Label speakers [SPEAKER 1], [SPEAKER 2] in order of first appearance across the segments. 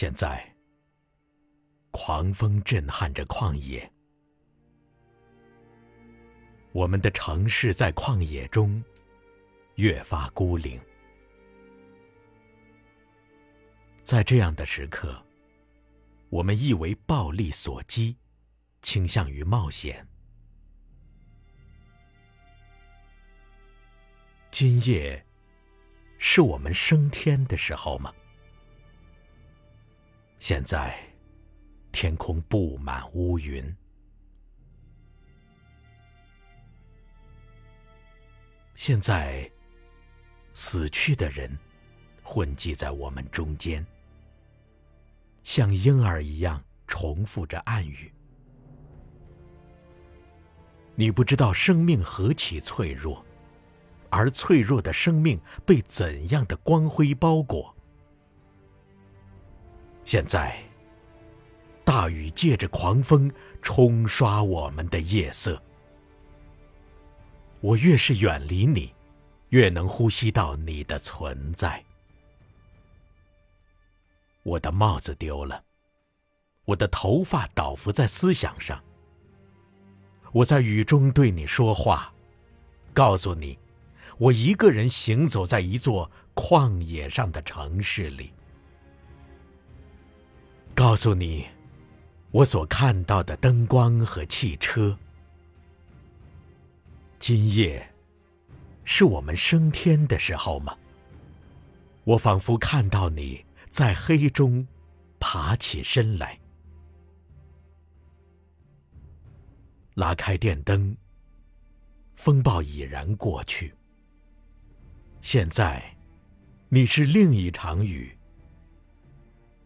[SPEAKER 1] 现在，狂风震撼着旷野，我们的城市在旷野中越发孤零。在这样的时刻，我们易为暴力所击，倾向于冒险。今夜是我们升天的时候吗？现在，天空布满乌云。现在，死去的人混迹在我们中间，像婴儿一样重复着暗语。你不知道生命何其脆弱，而脆弱的生命被怎样的光辉包裹。现在，大雨借着狂风冲刷我们的夜色。我越是远离你，越能呼吸到你的存在。我的帽子丢了，我的头发倒伏在思想上。我在雨中对你说话，告诉你，我一个人行走在一座旷野上的城市里。告诉你，我所看到的灯光和汽车。今夜，是我们升天的时候吗？我仿佛看到你在黑中爬起身来。拉开电灯，风暴已然过去。现在，你是另一场雨。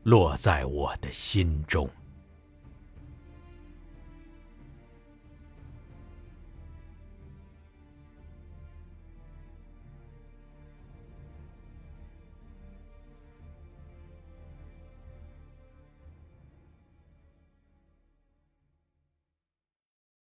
[SPEAKER 1] 落在我的心中。